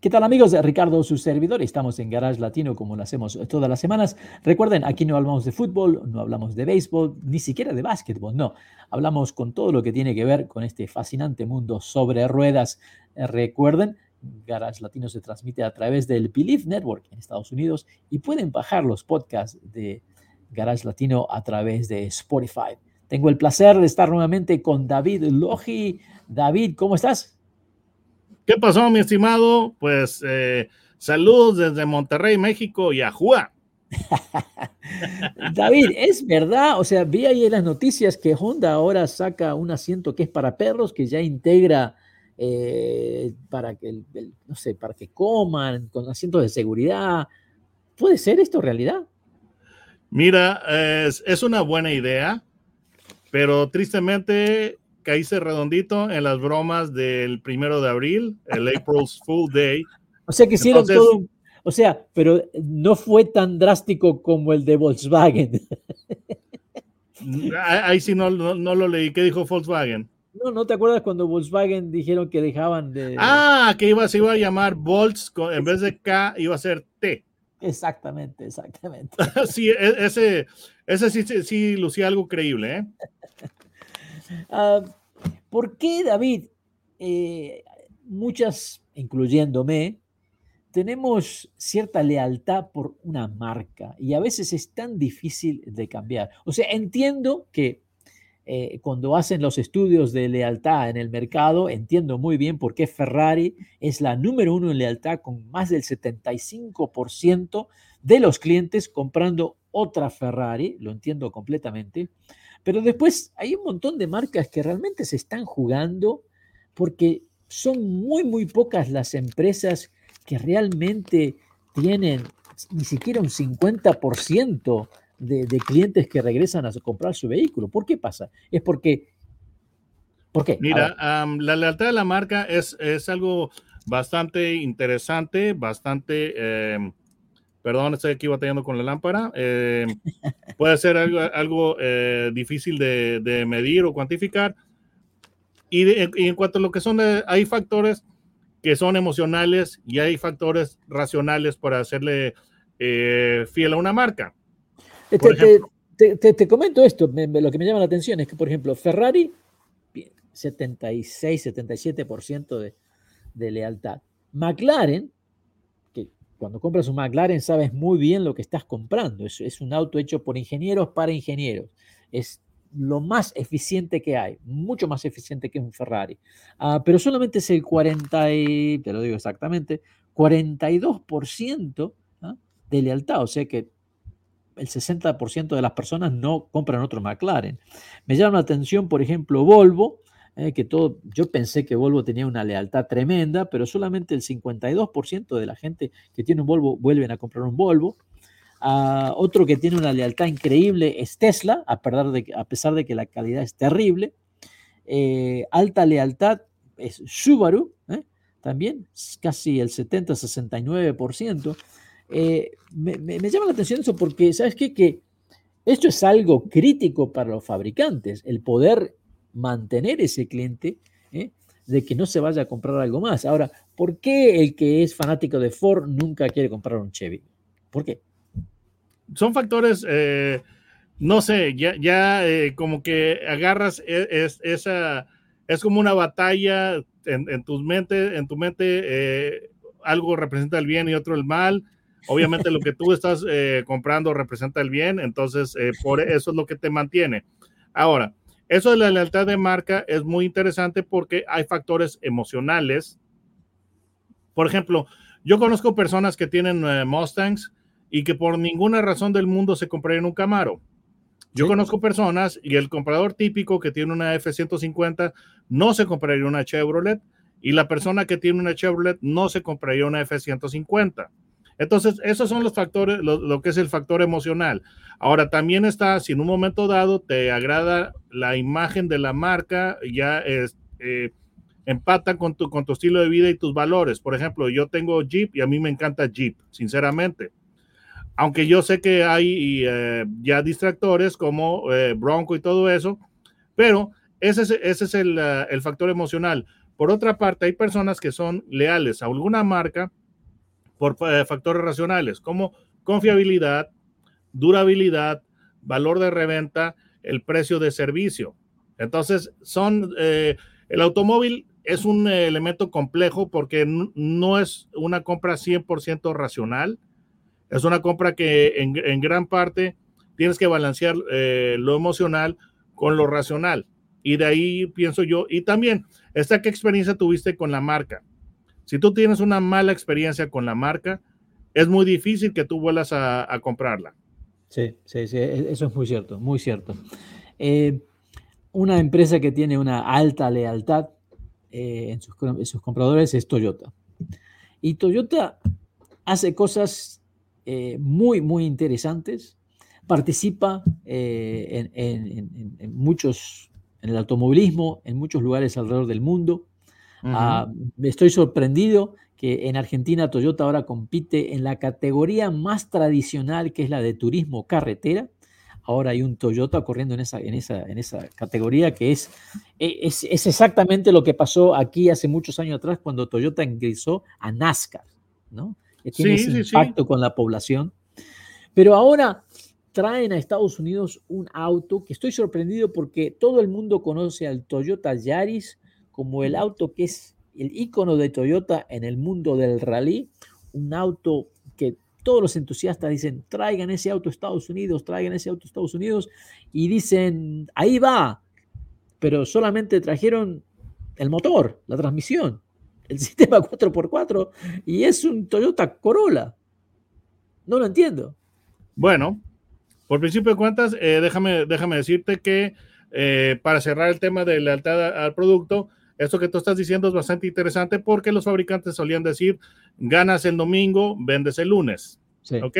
¿Qué tal amigos? Ricardo, su servidor. Estamos en Garage Latino como lo hacemos todas las semanas. Recuerden, aquí no hablamos de fútbol, no hablamos de béisbol, ni siquiera de básquetbol, no. Hablamos con todo lo que tiene que ver con este fascinante mundo sobre ruedas. Recuerden, Garage Latino se transmite a través del Believe Network en Estados Unidos y pueden bajar los podcasts de Garage Latino a través de Spotify. Tengo el placer de estar nuevamente con David Logi. David, ¿cómo estás? ¿Qué pasó, mi estimado? Pues eh, saludos desde Monterrey, México y Ajúa. David, es verdad, o sea, vi ahí en las noticias que Honda ahora saca un asiento que es para perros, que ya integra eh, para que, no sé, para que coman, con asientos de seguridad. ¿Puede ser esto realidad? Mira, es, es una buena idea, pero tristemente caíse redondito en las bromas del primero de abril, el April's Fool Day. O sea que hicieron todo, o sea, pero no fue tan drástico como el de Volkswagen. Ahí sí no, no, lo leí. ¿Qué dijo Volkswagen? No, ¿no te acuerdas cuando Volkswagen dijeron que dejaban de... Ah, que iba, se iba a llamar Volts, en vez de K iba a ser T. Exactamente, exactamente. sí, e, ese, ese sí, sí lucía algo creíble, ¿eh? Ah, ¿Por qué, David? Eh, muchas, incluyéndome, tenemos cierta lealtad por una marca y a veces es tan difícil de cambiar. O sea, entiendo que eh, cuando hacen los estudios de lealtad en el mercado, entiendo muy bien por qué Ferrari es la número uno en lealtad con más del 75% de los clientes comprando otra Ferrari, lo entiendo completamente. Pero después hay un montón de marcas que realmente se están jugando porque son muy, muy pocas las empresas que realmente tienen ni siquiera un 50% de, de, clientes que regresan a comprar su vehículo. ¿Por qué pasa? Es porque... ¿Por qué? Mira, la lealtad de la marca es, es algo bastante interesante, bastante... Em, Perdón, estoy aquí batallando con la lámpara. Eh, puede ser algo, algo eh, difícil de, medir o cuantificar. Y, en cuanto a lo que son, eh, hay factores que son emocionales y hay factores racionales para hacerle fiel a una marca. Te, te, comento esto, lo que me llama la atención es que, por ejemplo, Ferrari, 76, 77% de, de lealtad. McLaren, cuando compras un McLaren sabes muy bien lo que estás comprando. Es, un auto hecho por ingenieros para ingenieros. Es lo más eficiente que hay, mucho más eficiente que un Ferrari. Ah, pero solamente es el 40, y, te lo digo exactamente, 42% ¿ah? de lealtad. O sea que el 60% de las personas no compran otro McLaren. Me llama la atención, por ejemplo, Volvo, eh, que todo, yo pensé que Volvo tenía una lealtad tremenda, pero solamente el 52% de la gente que tiene un Volvo vuelven a comprar un Volvo. Ah, otro que tiene una lealtad increíble es Tesla, a, de, a pesar de que la calidad es terrible. Eh, alta lealtad es Subaru, ¿eh? también casi el 70-69%. Me, me, me, llama la atención eso porque, ¿sabes qué? Que esto es algo crítico para los fabricantes, el poder mantener ese cliente ¿eh? de que no se vaya a comprar algo más. Ahora, ¿por qué el que es fanático de Ford nunca quiere comprar un Chevy? ¿Por qué? Son factores, eh, no sé, ya, ya eh, como que agarras e, es, esa, es como una batalla en, en tu mente, en tu mente algo representa el bien y otro el mal. Obviamente lo que tú estás comprando representa el bien, entonces por eso es lo que te mantiene. Ahora, eso de la lealtad de marca es muy interesante porque hay factores emocionales. Por ejemplo, yo conozco personas que tienen eh, Mustangs y que por ninguna razón del mundo se comprarían un Camaro. Yo conozco personas y el comprador típico que tiene una F-150 no se compraría una Chevrolet y la persona que tiene una Chevrolet no se compraría una F-150. Entonces, esos son los factores, lo, que es el factor emocional. Ahora, también está, si en un momento dado te agrada la imagen de la marca, ya es, eh, empata con tu, estilo de vida y tus valores. Por ejemplo, yo tengo Jeep y a mí me encanta Jeep, sinceramente. Aunque yo sé que hay eh, ya distractores como eh, Bronco y todo eso, pero ese es, el factor emocional. Por otra parte, hay personas que son leales a alguna marca por uh, factores racionales, como confiabilidad, durabilidad, valor de reventa, el precio de servicio. Entonces, son, eh, el automóvil es un elemento complejo porque no es una compra 100% racional, es una compra que en, en gran parte tienes que balancear eh, lo emocional con lo racional. Y de ahí pienso yo, y también, esta qué experiencia tuviste con la marca. Si tú tienes una mala experiencia con la marca, es muy difícil que tú vuelvas a, comprarla. Sí, sí, sí, e, eso es muy cierto, muy cierto. Eh, una empresa que tiene una alta lealtad eh, en, sus, compradores es Toyota. Y Toyota hace cosas eh, muy, muy interesantes. Participa en, muchos en el automovilismo en muchos lugares alrededor del mundo. Uh -huh. uh, estoy sorprendido que en Argentina Toyota ahora compite en la categoría más tradicional que es la de turismo carretera. Ahora hay un Toyota corriendo en esa, en esa, en esa categoría que es, es, es exactamente lo que pasó aquí hace muchos años atrás cuando Toyota ingresó a NASCAR, ¿no? Tiene sí, ese sí, impacto sí. con la población. Pero ahora traen a Estados Unidos un auto que estoy sorprendido porque todo el mundo conoce al Toyota Yaris como el auto que es el icono de Toyota en el mundo del rally, un auto que todos los entusiastas dicen, traigan ese auto a Estados Unidos, traigan ese auto a Estados Unidos, y dicen, ahí va, pero solamente trajeron el motor, la transmisión, el sistema 4x4, y es un Toyota Corolla. No lo entiendo. Bueno, por principio de cuentas, eh, déjame, déjame decirte que eh, para cerrar el tema de lealtad al producto, esto que tú estás diciendo es bastante interesante porque los fabricantes solían decir, ganas el domingo, vendes el lunes. Sí. ¿Ok?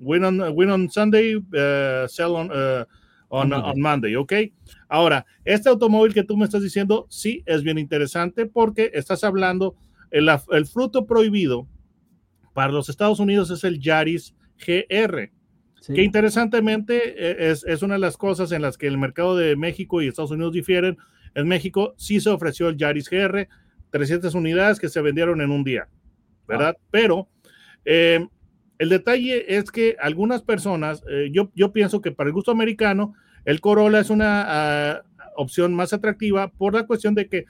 Win on, win on Sunday, uh, sell on, uh, on, on, Monday. ¿Ok? Ahora, este automóvil que tú me estás diciendo, sí, es bien interesante porque estás hablando, el, el fruto prohibido para los Estados Unidos es el Yaris GR. Sí. Que interesantemente e, es, es, una de las cosas en las que el mercado de México y Estados Unidos difieren. En México sí se ofreció el Yaris GR, 300 unidades que se vendieron en un día, ¿verdad? Ah. Pero eh, el detalle es que algunas personas, eh, yo, yo pienso que para el gusto americano, el Corolla es una uh, opción más atractiva por la cuestión de que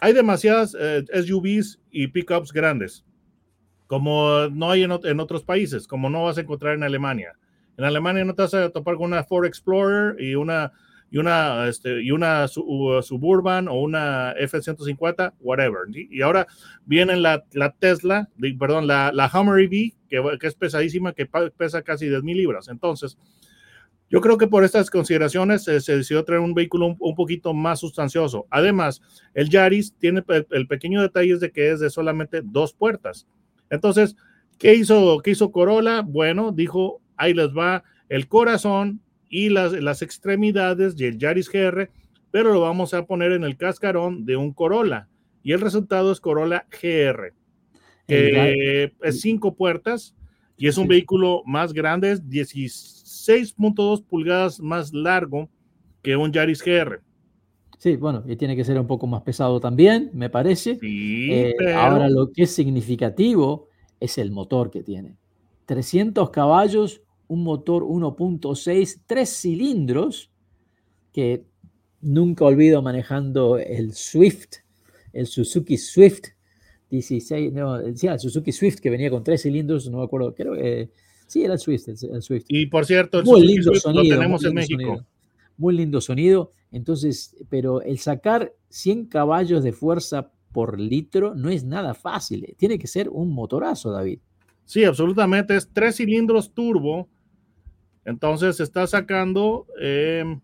hay demasiadas uh, eh, SUVs y pickups grandes como no hay en, en, otros países, como no vas a encontrar en Alemania. En Alemania no te vas a topar con una Ford Explorer y una, y una, este, y una Suburban o una F-150, whatever. Y ahora viene la, la Tesla, perdón, la, la Hummer EV, que, que, es pesadísima, que pesa casi 10 mil libras. Entonces, yo creo que por estas consideraciones eh, se decidió traer un vehículo un, un, poquito más sustancioso. Además, el Yaris tiene el, el pequeño detalle de que es de solamente dos puertas. Entonces, ¿qué hizo, qué hizo Corolla? Bueno, dijo, ahí les va el corazón y las, las extremidades del Yaris GR, pero lo vamos a poner en el cascarón de un Corolla. Y el resultado es Corolla GR, que es cinco puertas y es un sí. vehículo más grande, es 16.2 pulgadas más largo que un Yaris GR. Sí, bueno, y tiene que ser un poco más pesado también, me parece. Sí, eh, pero... Ahora lo que es significativo es el motor que tiene. 300 caballos, un motor 1.6, tres cilindros, que nunca olvido manejando el Swift, el Suzuki Swift 16, no, decía el Suzuki Swift que venía con tres cilindros, no me acuerdo, creo que eh, sí era el Swift, el, el, Swift. Y por cierto, el muy Suzuki lindo Swift sonido, lo tenemos en México. Sonido muy lindo sonido. Entonces, pero el sacar 100 caballos de fuerza por litro no es nada fácil. eh, Tiene que ser un motorazo, David. Sí, absolutamente. Es tres cilindros turbo. Entonces está sacando. Eh,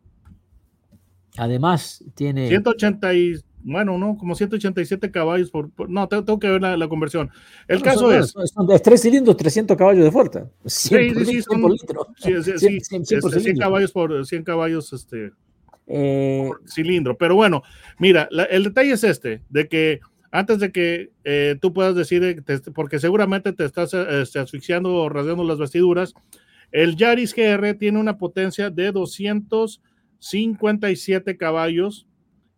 Además, tiene. 180 y, bueno, no, como 187 caballos por, no, tengo, que ver la, conversión. El caso es... Son, de tres cilindros, 300 caballos de fuerza. Sí, sí, sí, son, Sí, sí, 100, caballos por 100 caballos este, eh, por cilindro. Pero bueno, mira, el detalle es este, de que antes de que eh, tú puedas decir, eh, porque seguramente te estás este, asfixiando o rasgando las vestiduras, el Yaris GR tiene una potencia de 257 caballos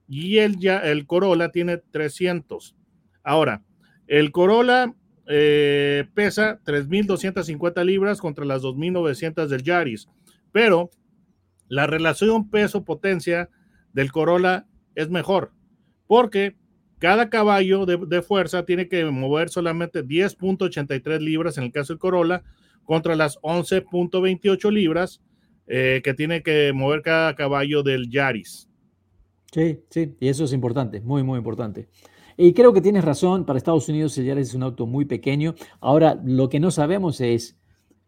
y el, el Corolla tiene 300. Ahora, el Corolla eh, pesa 3.250 libras contra las 2.900 del Yaris, pero la relación peso-potencia del Corolla es mejor, porque cada caballo de, fuerza tiene que mover solamente 10.83 libras en el caso del Corolla, contra las 11.28 libras eh, que tiene que mover cada caballo del Yaris. Sí, sí, y eso es importante, muy, muy importante. Y creo que tienes razón, para Estados Unidos el Yaris es un auto muy pequeño. Ahora, lo que no sabemos es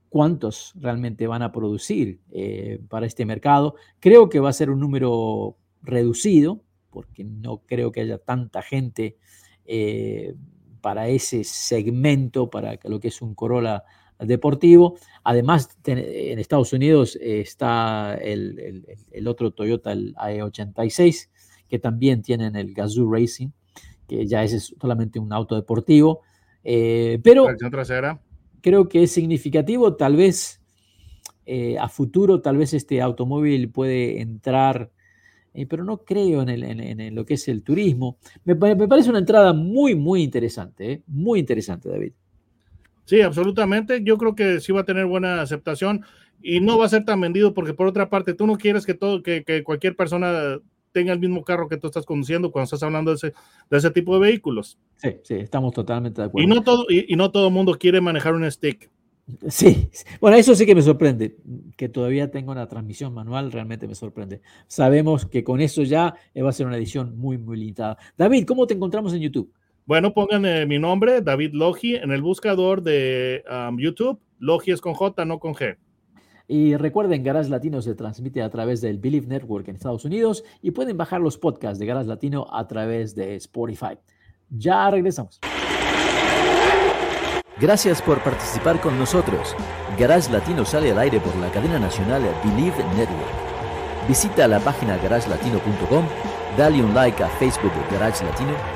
cuántos realmente van a producir eh, para este mercado. Creo que va a ser un número reducido, porque no creo que haya tanta gente eh, para ese segmento, para lo que es un Corolla deportivo. Además, en Estados Unidos está el, otro Toyota, el AE86, que también tienen el Gazoo Racing, que ya es solamente un auto deportivo. Eh, pero creo que es significativo, tal vez eh, a futuro, tal vez este automóvil puede entrar, eh, pero no creo en, lo que es el turismo. Me, me, parece una entrada muy, muy interesante, muy interesante, David. Sí, absolutamente. Yo creo que sí va a tener buena aceptación y no va a ser tan vendido porque por otra parte tú no quieres que todo que, cualquier persona tenga el mismo carro que tú estás conduciendo cuando estás hablando de ese, de ese tipo de vehículos. Sí, sí, estamos totalmente de acuerdo. Y no todo y, no todo mundo quiere manejar un stick. Sí, bueno, eso sí que me sorprende, que todavía tenga una transmisión manual, realmente me sorprende. Sabemos que con eso ya va a ser una edición muy, muy limitada. David, ¿cómo te encontramos en YouTube? Bueno, pongan eh, mi nombre, David Logi, en el buscador de um, YouTube. Logi es con J, no con G. Y recuerden, Garage Latino se transmite a través del Believe Network en Estados Unidos y pueden bajar los podcasts de Garage Latino a través de Spotify. Ya regresamos. Gracias por participar con nosotros. Garage Latino sale al aire por la cadena nacional Believe Network. Visita la página garagelatino.com, dale un like a Facebook Garage Latino